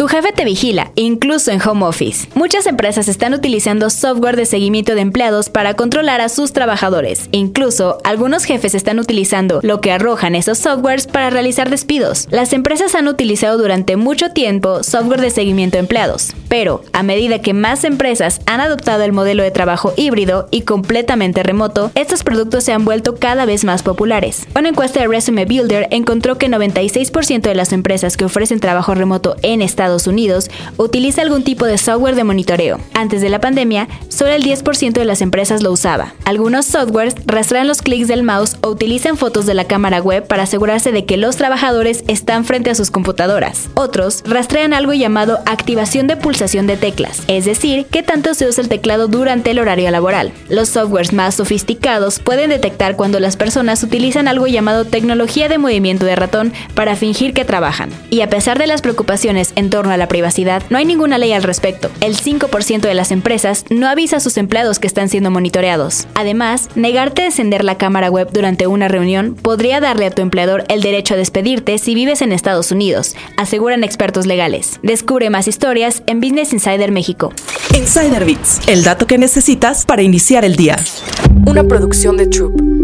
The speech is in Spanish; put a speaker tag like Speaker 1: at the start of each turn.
Speaker 1: Tu jefe te vigila, incluso en home office. Muchas empresas están utilizando software de seguimiento de empleados para controlar a sus trabajadores. Incluso, algunos jefes están utilizando lo que arrojan esos softwares para realizar despidos. Las empresas han utilizado durante mucho tiempo software de seguimiento de empleados, pero a medida que más empresas han adoptado el modelo de trabajo híbrido y completamente remoto, estos productos se han vuelto cada vez más populares. Una encuesta de Resume Builder encontró que 96% de las empresas que ofrecen trabajo remoto en Estados Unidos utiliza algún tipo de software de monitoreo. Antes de la pandemia, solo el 10% de las empresas lo usaba. Algunos softwares rastrean los clics del mouse o utilizan fotos de la cámara web para asegurarse de que los trabajadores están frente a sus computadoras. Otros rastrean algo llamado activación de pulsación de teclas, es decir, qué tanto se usa el teclado durante el horario laboral. Los softwares más sofisticados pueden detectar cuando las personas utilizan algo llamado tecnología de movimiento de ratón para fingir que trabajan. Y a pesar de las preocupaciones en torno a la privacidad, no hay ninguna ley al respecto. El 5% de las empresas no avisa a sus empleados que están siendo monitoreados. Además, negarte a encender la cámara web durante una reunión podría darle a tu empleador el derecho a despedirte si vives en Estados Unidos, aseguran expertos legales. Descubre más historias en Business Insider México.
Speaker 2: Insider Bits, el dato que necesitas para iniciar el día.
Speaker 3: Una producción de Troop.